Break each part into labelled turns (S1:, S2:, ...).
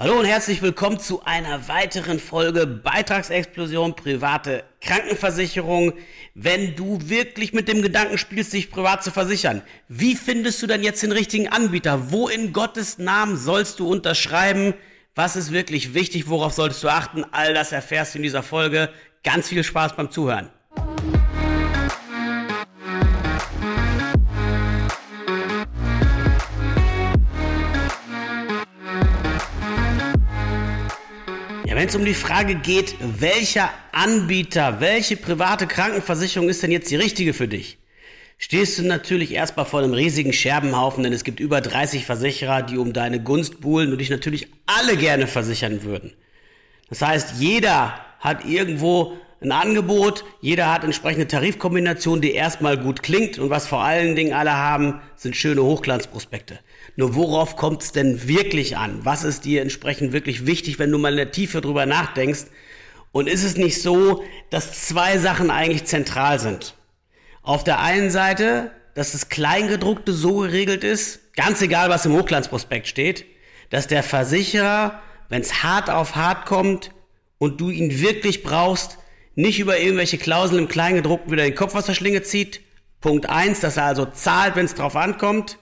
S1: Hallo und herzlich willkommen zu einer weiteren Folge Beitragsexplosion private Krankenversicherung. Wenn du wirklich mit dem Gedanken spielst, dich privat zu versichern, wie findest du denn jetzt den richtigen Anbieter? Wo in Gottes Namen sollst du unterschreiben? Was ist wirklich wichtig? Worauf solltest du achten? All das erfährst du in dieser Folge. Ganz viel Spaß beim Zuhören. Wenn es um die Frage geht, welcher Anbieter, welche private Krankenversicherung ist denn jetzt die richtige für dich? Stehst du natürlich erstmal vor einem riesigen Scherbenhaufen, denn es gibt über 30 Versicherer, die um deine Gunst buhlen und dich natürlich alle gerne versichern würden. Das heißt, jeder hat irgendwo ein Angebot, jeder hat entsprechende Tarifkombinationen, die erstmal gut klingt und was vor allen Dingen alle haben, sind schöne Hochglanzprospekte. Nur worauf kommt es denn wirklich an? Was ist dir entsprechend wirklich wichtig, wenn du mal in der Tiefe drüber nachdenkst? Und ist es nicht so, dass zwei Sachen eigentlich zentral sind? Auf der einen Seite, dass das Kleingedruckte so geregelt ist, ganz egal was im Hochglanzprospekt steht, dass der Versicherer, wenn es hart auf hart kommt und du ihn wirklich brauchst, nicht über irgendwelche Klauseln im Kleingedruckten wieder den Kopf aus der Schlinge zieht. Punkt eins, dass er also zahlt, wenn es drauf ankommt.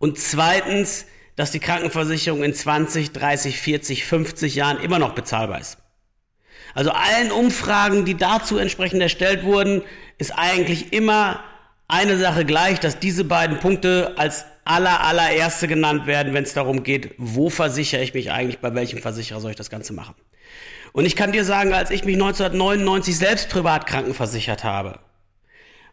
S1: Und zweitens, dass die Krankenversicherung in 20, 30, 40, 50 Jahren immer noch bezahlbar ist. Also allen Umfragen, die dazu entsprechend erstellt wurden, ist eigentlich immer eine Sache gleich, dass diese beiden Punkte als aller, allererste genannt werden, wenn es darum geht, wo versichere ich mich eigentlich, bei welchem Versicherer soll ich das Ganze machen. Und ich kann dir sagen, als ich mich 1999 selbst privat krankenversichert habe,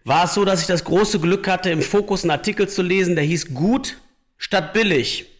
S1: war es so, dass ich das große Glück hatte, im Fokus einen Artikel zu lesen, der hieß Gut statt billig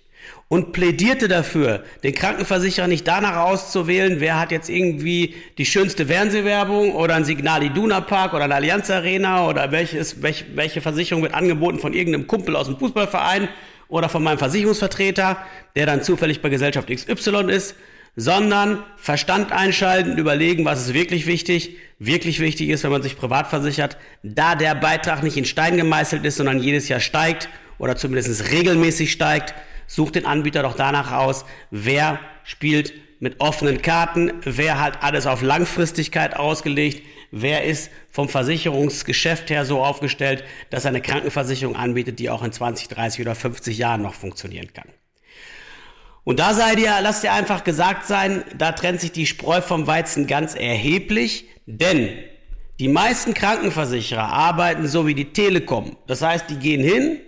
S1: und plädierte dafür, den Krankenversicherer nicht danach auszuwählen, wer hat jetzt irgendwie die schönste Fernsehwerbung oder ein Signal Iduna Park oder eine Allianz Arena oder welches, welche, welche Versicherung wird angeboten von irgendeinem Kumpel aus dem Fußballverein oder von meinem Versicherungsvertreter, der dann zufällig bei Gesellschaft XY ist, sondern Verstand einschalten, überlegen, was ist wirklich wichtig. Wirklich wichtig ist, wenn man sich privat versichert, da der Beitrag nicht in Stein gemeißelt ist, sondern jedes Jahr steigt oder zumindest regelmäßig steigt, sucht den Anbieter doch danach aus, wer spielt mit offenen Karten, wer hat alles auf Langfristigkeit ausgelegt, wer ist vom Versicherungsgeschäft her so aufgestellt, dass er eine Krankenversicherung anbietet, die auch in 20, 30 oder 50 Jahren noch funktionieren kann. Und da sei dir, lass dir einfach gesagt sein, da trennt sich die Spreu vom Weizen ganz erheblich, denn die meisten Krankenversicherer arbeiten so wie die Telekom. Das heißt, die gehen hin,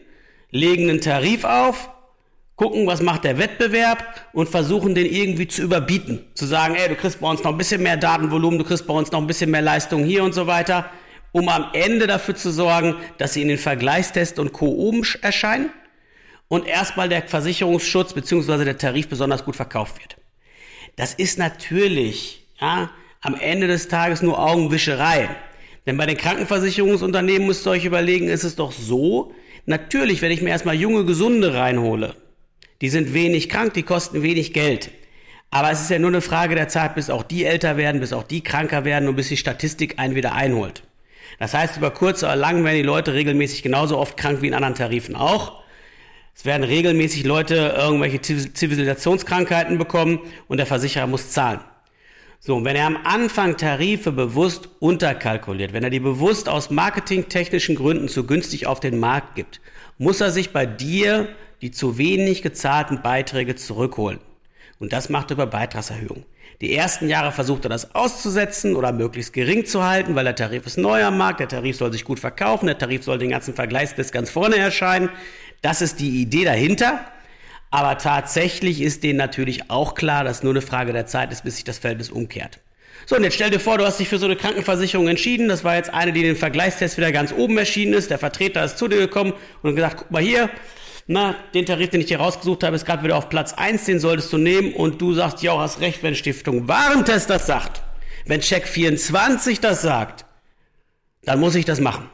S1: legen einen Tarif auf, gucken, was macht der Wettbewerb und versuchen den irgendwie zu überbieten. Zu sagen, ey, du kriegst bei uns noch ein bisschen mehr Datenvolumen, du kriegst bei uns noch ein bisschen mehr Leistung hier und so weiter, um am Ende dafür zu sorgen, dass sie in den Vergleichstest und Co. oben erscheinen und erstmal der Versicherungsschutz bzw. der Tarif besonders gut verkauft wird. Das ist natürlich ja, am Ende des Tages nur Augenwischerei. Denn bei den Krankenversicherungsunternehmen müsst ihr euch überlegen, ist es doch so, natürlich, wenn ich mir erstmal junge, gesunde reinhole, die sind wenig krank, die kosten wenig Geld. Aber es ist ja nur eine Frage der Zeit, bis auch die älter werden, bis auch die kranker werden und bis die Statistik einen wieder einholt. Das heißt, über kurz oder lang werden die Leute regelmäßig genauso oft krank wie in anderen Tarifen auch. Es werden regelmäßig Leute irgendwelche Zivilisationskrankheiten bekommen und der Versicherer muss zahlen. So, und wenn er am Anfang Tarife bewusst unterkalkuliert, wenn er die bewusst aus marketingtechnischen Gründen zu günstig auf den Markt gibt, muss er sich bei dir die zu wenig gezahlten Beiträge zurückholen. Und das macht er über Beitragserhöhung. Die ersten Jahre versucht er das auszusetzen oder möglichst gering zu halten, weil der Tarif ist neu am Markt, der Tarif soll sich gut verkaufen, der Tarif soll den ganzen Vergleichstest ganz vorne erscheinen. Das ist die Idee dahinter. Aber tatsächlich ist denen natürlich auch klar, dass nur eine Frage der Zeit ist, bis sich das Verhältnis umkehrt. So, und jetzt stell dir vor, du hast dich für so eine Krankenversicherung entschieden. Das war jetzt eine, die den Vergleichstest wieder ganz oben erschienen ist. Der Vertreter ist zu dir gekommen und gesagt, guck mal hier, na, den Tarif, den ich hier rausgesucht habe, ist gerade wieder auf Platz 1, den solltest du nehmen. Und du sagst, ja, hast recht, wenn Stiftung Warentest das sagt. Wenn Check 24 das sagt, dann muss ich das machen.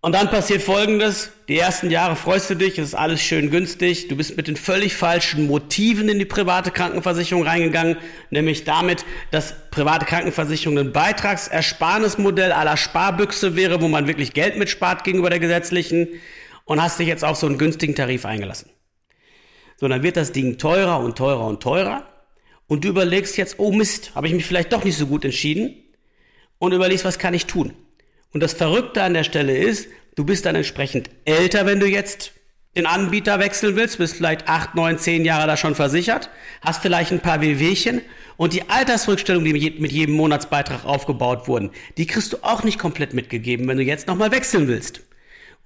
S1: Und dann passiert Folgendes. Die ersten Jahre freust du dich, es ist alles schön günstig. Du bist mit den völlig falschen Motiven in die private Krankenversicherung reingegangen, nämlich damit, dass private Krankenversicherung ein Beitragsersparnismodell aller Sparbüchse wäre, wo man wirklich Geld mitspart gegenüber der gesetzlichen und hast dich jetzt auf so einen günstigen Tarif eingelassen. sondern wird das Ding teurer und teurer und teurer. Und du überlegst jetzt, oh Mist, habe ich mich vielleicht doch nicht so gut entschieden und überlegst, was kann ich tun? Und das Verrückte an der Stelle ist, du bist dann entsprechend älter, wenn du jetzt den Anbieter wechseln willst, bist vielleicht acht, neun, zehn Jahre da schon versichert, hast vielleicht ein paar WWchen und die Altersrückstellungen, die mit jedem Monatsbeitrag aufgebaut wurden, die kriegst du auch nicht komplett mitgegeben, wenn du jetzt nochmal wechseln willst.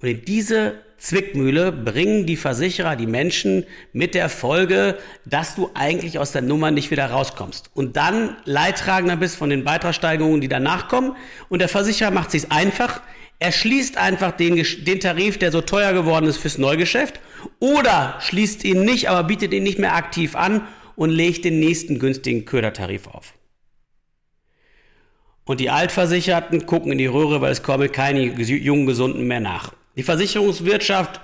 S1: Und in diese Zwickmühle bringen die Versicherer die Menschen mit der Folge, dass du eigentlich aus der Nummer nicht wieder rauskommst. Und dann Leidtragender bist von den Beitragssteigerungen, die danach kommen. Und der Versicherer macht sich einfach. Er schließt einfach den, den Tarif, der so teuer geworden ist fürs Neugeschäft. Oder schließt ihn nicht, aber bietet ihn nicht mehr aktiv an und legt den nächsten günstigen Ködertarif auf. Und die Altversicherten gucken in die Röhre, weil es kommen keine jungen Gesunden mehr nach. Die Versicherungswirtschaft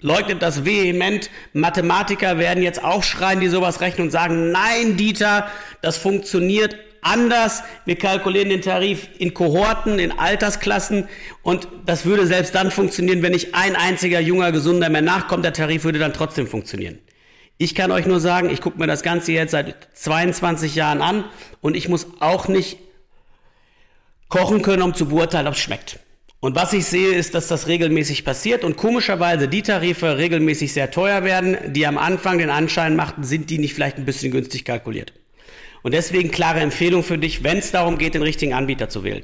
S1: leugnet das vehement. Mathematiker werden jetzt aufschreien, die sowas rechnen und sagen, nein, Dieter, das funktioniert anders. Wir kalkulieren den Tarif in Kohorten, in Altersklassen und das würde selbst dann funktionieren, wenn nicht ein einziger junger Gesunder mehr nachkommt. Der Tarif würde dann trotzdem funktionieren. Ich kann euch nur sagen, ich gucke mir das Ganze jetzt seit 22 Jahren an und ich muss auch nicht kochen können, um zu beurteilen, ob es schmeckt. Und was ich sehe, ist, dass das regelmäßig passiert und komischerweise die Tarife regelmäßig sehr teuer werden, die am Anfang den Anschein machten, sind die nicht vielleicht ein bisschen günstig kalkuliert. Und deswegen klare Empfehlung für dich, wenn es darum geht, den richtigen Anbieter zu wählen.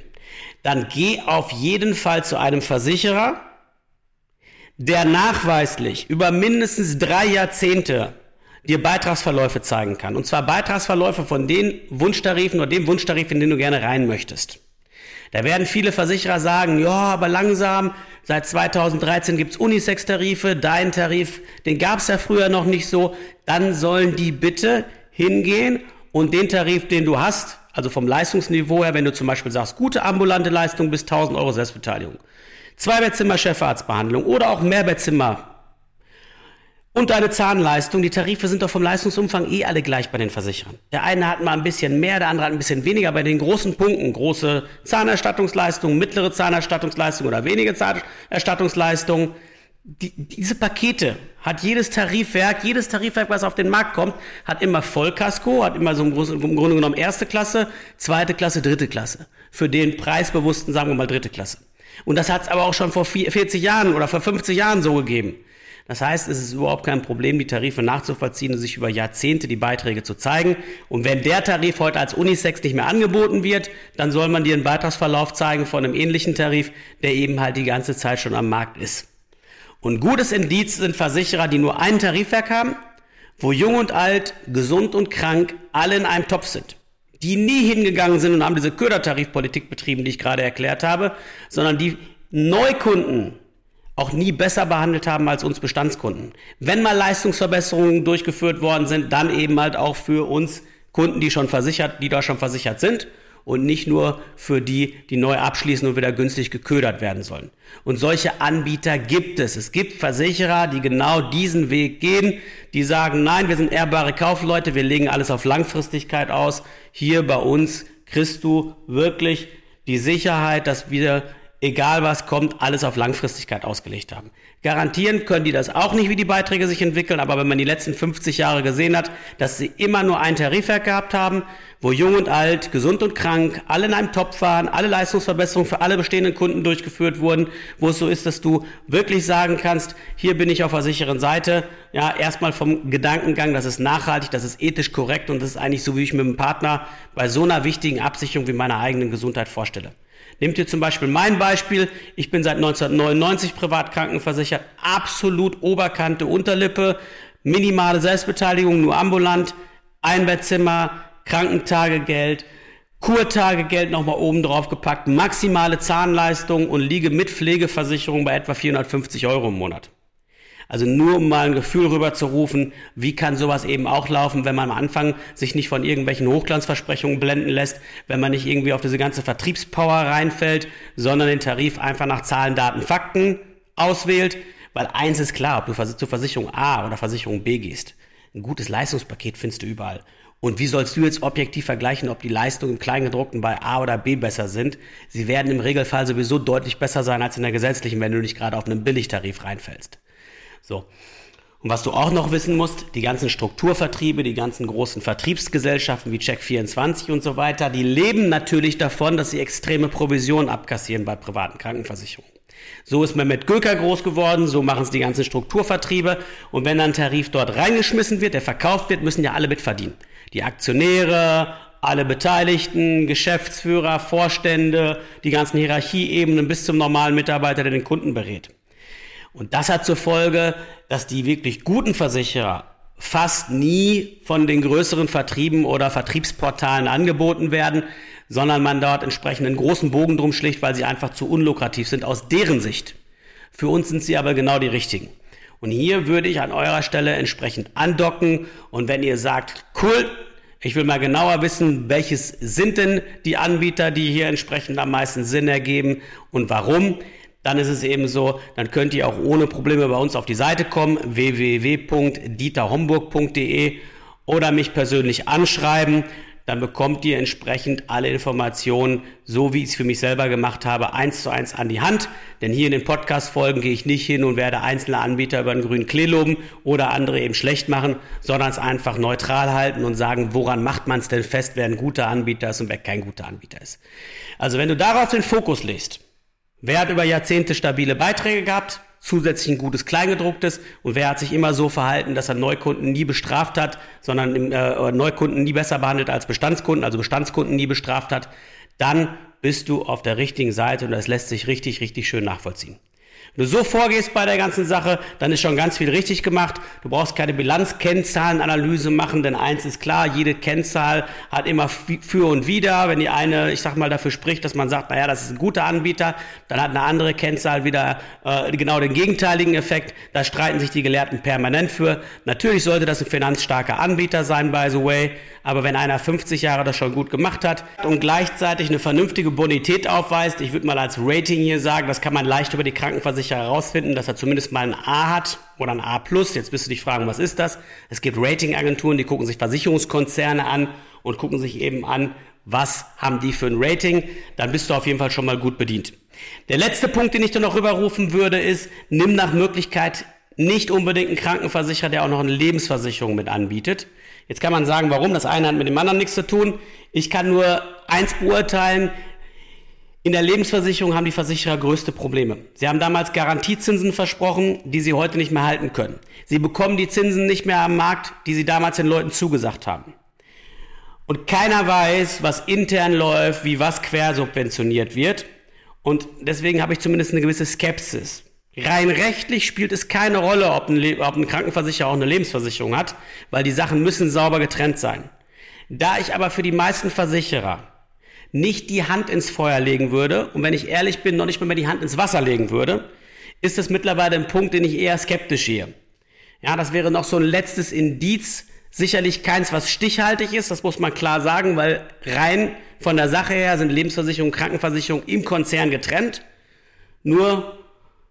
S1: Dann geh auf jeden Fall zu einem Versicherer, der nachweislich über mindestens drei Jahrzehnte dir Beitragsverläufe zeigen kann. Und zwar Beitragsverläufe von den Wunschtarifen oder dem Wunschtarif, in den du gerne rein möchtest. Da werden viele Versicherer sagen, ja, aber langsam, seit 2013 gibt's Unisex-Tarife, dein Tarif, den gab's ja früher noch nicht so. Dann sollen die bitte hingehen und den Tarif, den du hast, also vom Leistungsniveau her, wenn du zum Beispiel sagst, gute ambulante Leistung bis 1000 Euro Selbstbeteiligung, Zweibettzimmer Chefarztbehandlung oder auch Mehrbettzimmer und deine Zahnleistung, die Tarife sind doch vom Leistungsumfang eh alle gleich bei den Versicherern. Der eine hat mal ein bisschen mehr, der andere hat ein bisschen weniger. Bei den großen Punkten, große Zahnerstattungsleistung, mittlere Zahnerstattungsleistung oder wenige Zahnerstattungsleistung, die, diese Pakete hat jedes Tarifwerk, jedes Tarifwerk, was auf den Markt kommt, hat immer Vollkasko, hat immer so im, im Grunde genommen erste Klasse, zweite Klasse, dritte Klasse. Für den preisbewussten, sagen wir mal, dritte Klasse. Und das hat es aber auch schon vor 40 Jahren oder vor 50 Jahren so gegeben. Das heißt, es ist überhaupt kein Problem, die Tarife nachzuvollziehen und sich über Jahrzehnte die Beiträge zu zeigen. Und wenn der Tarif heute als Unisex nicht mehr angeboten wird, dann soll man dir einen Beitragsverlauf zeigen von einem ähnlichen Tarif, der eben halt die ganze Zeit schon am Markt ist. Und gutes Indiz sind Versicherer, die nur ein Tarifwerk haben, wo jung und alt, gesund und krank alle in einem Topf sind. Die nie hingegangen sind und haben diese Ködertarifpolitik betrieben, die ich gerade erklärt habe, sondern die Neukunden auch nie besser behandelt haben als uns Bestandskunden. Wenn mal Leistungsverbesserungen durchgeführt worden sind, dann eben halt auch für uns Kunden, die schon versichert, die da schon versichert sind und nicht nur für die, die neu abschließen und wieder günstig geködert werden sollen. Und solche Anbieter gibt es. Es gibt Versicherer, die genau diesen Weg gehen, die sagen, nein, wir sind ehrbare Kaufleute, wir legen alles auf Langfristigkeit aus. Hier bei uns kriegst du wirklich die Sicherheit, dass wir egal was kommt, alles auf Langfristigkeit ausgelegt haben. Garantieren können die das auch nicht, wie die Beiträge sich entwickeln, aber wenn man die letzten 50 Jahre gesehen hat, dass sie immer nur ein Tarifwerk gehabt haben, wo jung und alt, gesund und krank, alle in einem Topf waren, alle Leistungsverbesserungen für alle bestehenden Kunden durchgeführt wurden, wo es so ist, dass du wirklich sagen kannst, hier bin ich auf der sicheren Seite, ja, erstmal vom Gedankengang, das ist nachhaltig, das ist ethisch korrekt und das ist eigentlich so, wie ich mit dem Partner bei so einer wichtigen Absicherung wie meiner eigenen Gesundheit vorstelle. Nehmt ihr zum Beispiel mein Beispiel. Ich bin seit 1999 privat krankenversichert. Absolut Oberkante, Unterlippe. Minimale Selbstbeteiligung, nur ambulant. Einbettzimmer, Krankentagegeld. Kurtagegeld nochmal oben drauf gepackt, maximale Zahnleistung und liege mit Pflegeversicherung bei etwa 450 Euro im Monat. Also nur um mal ein Gefühl rüberzurufen, wie kann sowas eben auch laufen, wenn man am Anfang sich nicht von irgendwelchen Hochglanzversprechungen blenden lässt, wenn man nicht irgendwie auf diese ganze Vertriebspower reinfällt, sondern den Tarif einfach nach Zahlen, Daten, Fakten auswählt. Weil eins ist klar, ob du zur Versicherung A oder Versicherung B gehst. Ein gutes Leistungspaket findest du überall. Und wie sollst du jetzt objektiv vergleichen, ob die Leistungen im Kleingedruckten bei A oder B besser sind? Sie werden im Regelfall sowieso deutlich besser sein als in der gesetzlichen, wenn du nicht gerade auf einen Billigtarif reinfällst. So. Und was du auch noch wissen musst, die ganzen Strukturvertriebe, die ganzen großen Vertriebsgesellschaften wie Check24 und so weiter, die leben natürlich davon, dass sie extreme Provisionen abkassieren bei privaten Krankenversicherungen. So ist man mit Göker groß geworden, so machen es die ganzen Strukturvertriebe. Und wenn dann ein Tarif dort reingeschmissen wird, der verkauft wird, müssen ja alle mitverdienen. Die Aktionäre, alle Beteiligten, Geschäftsführer, Vorstände, die ganzen Hierarchieebenen bis zum normalen Mitarbeiter, der den Kunden berät. Und das hat zur Folge, dass die wirklich guten Versicherer fast nie von den größeren Vertrieben oder Vertriebsportalen angeboten werden, sondern man dort entsprechend einen großen Bogen drum schlicht, weil sie einfach zu unlukrativ sind aus deren Sicht. Für uns sind sie aber genau die richtigen. Und hier würde ich an eurer Stelle entsprechend andocken und wenn ihr sagt, cool, ich will mal genauer wissen, welches sind denn die Anbieter, die hier entsprechend am meisten Sinn ergeben und warum, dann ist es eben so, dann könnt ihr auch ohne Probleme bei uns auf die Seite kommen, www.dieterhomburg.de oder mich persönlich anschreiben. Dann bekommt ihr entsprechend alle Informationen, so wie ich es für mich selber gemacht habe, eins zu eins an die Hand. Denn hier in den Podcast-Folgen gehe ich nicht hin und werde einzelne Anbieter über den grünen Klee loben oder andere eben schlecht machen, sondern es einfach neutral halten und sagen, woran macht man es denn fest, wer ein guter Anbieter ist und wer kein guter Anbieter ist. Also wenn du darauf den Fokus legst, Wer hat über Jahrzehnte stabile Beiträge gehabt? Zusätzlich ein gutes Kleingedrucktes und wer hat sich immer so verhalten, dass er Neukunden nie bestraft hat, sondern äh, Neukunden nie besser behandelt als Bestandskunden, also Bestandskunden nie bestraft hat, dann bist du auf der richtigen Seite und das lässt sich richtig, richtig schön nachvollziehen. Wenn du so vorgehst bei der ganzen Sache, dann ist schon ganz viel richtig gemacht. Du brauchst keine Bilanzkennzahlenanalyse machen, denn eins ist klar, jede Kennzahl hat immer für und wider. Wenn die eine, ich sag mal, dafür spricht, dass man sagt, naja, das ist ein guter Anbieter, dann hat eine andere Kennzahl wieder äh, genau den gegenteiligen Effekt. Da streiten sich die Gelehrten permanent für. Natürlich sollte das ein finanzstarker Anbieter sein, by the way. Aber wenn einer 50 Jahre das schon gut gemacht hat und gleichzeitig eine vernünftige Bonität aufweist, ich würde mal als Rating hier sagen, das kann man leicht über die Krankenversicherer herausfinden, dass er zumindest mal ein A hat oder ein A+. Jetzt wirst du dich fragen, was ist das? Es gibt Ratingagenturen, die gucken sich Versicherungskonzerne an und gucken sich eben an, was haben die für ein Rating, dann bist du auf jeden Fall schon mal gut bedient. Der letzte Punkt, den ich dir noch rüberrufen würde, ist, nimm nach Möglichkeit nicht unbedingt einen Krankenversicherer, der auch noch eine Lebensversicherung mit anbietet. Jetzt kann man sagen, warum? Das eine hat mit dem anderen nichts zu tun. Ich kann nur eins beurteilen. In der Lebensversicherung haben die Versicherer größte Probleme. Sie haben damals Garantiezinsen versprochen, die sie heute nicht mehr halten können. Sie bekommen die Zinsen nicht mehr am Markt, die sie damals den Leuten zugesagt haben. Und keiner weiß, was intern läuft, wie was quersubventioniert wird. Und deswegen habe ich zumindest eine gewisse Skepsis. Rein rechtlich spielt es keine Rolle, ob ein, ob ein Krankenversicherer auch eine Lebensversicherung hat, weil die Sachen müssen sauber getrennt sein. Da ich aber für die meisten Versicherer nicht die Hand ins Feuer legen würde und wenn ich ehrlich bin, noch nicht mal mehr die Hand ins Wasser legen würde, ist das mittlerweile ein Punkt, den ich eher skeptisch sehe. Ja, das wäre noch so ein letztes Indiz, sicherlich keins, was stichhaltig ist, das muss man klar sagen, weil rein von der Sache her sind Lebensversicherung und Krankenversicherung im Konzern getrennt. Nur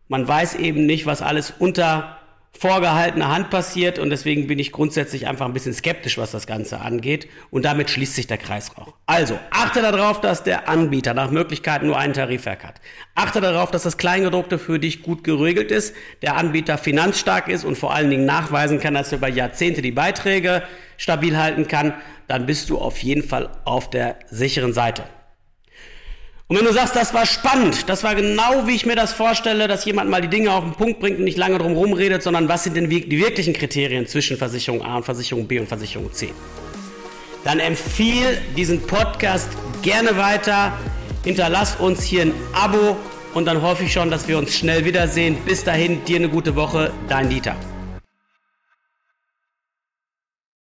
S1: man weiß eben nicht, was alles unter vorgehaltener Hand passiert und deswegen bin ich grundsätzlich einfach ein bisschen skeptisch, was das Ganze angeht und damit schließt sich der Kreis auch. Also, achte darauf, dass der Anbieter nach Möglichkeit nur einen Tarifwerk hat. Achte darauf, dass das Kleingedruckte für dich gut geregelt ist, der Anbieter finanzstark ist und vor allen Dingen nachweisen kann, dass er über Jahrzehnte die Beiträge stabil halten kann, dann bist du auf jeden Fall auf der sicheren Seite. Und wenn du sagst, das war spannend, das war genau wie ich mir das vorstelle, dass jemand mal die Dinge auf den Punkt bringt und nicht lange drum rumredet, sondern was sind denn die wirklichen Kriterien zwischen Versicherung A und Versicherung B und Versicherung C, dann empfiehl diesen Podcast gerne weiter, hinterlass uns hier ein Abo und dann hoffe ich schon, dass wir uns schnell wiedersehen. Bis dahin, dir eine gute Woche, dein Dieter.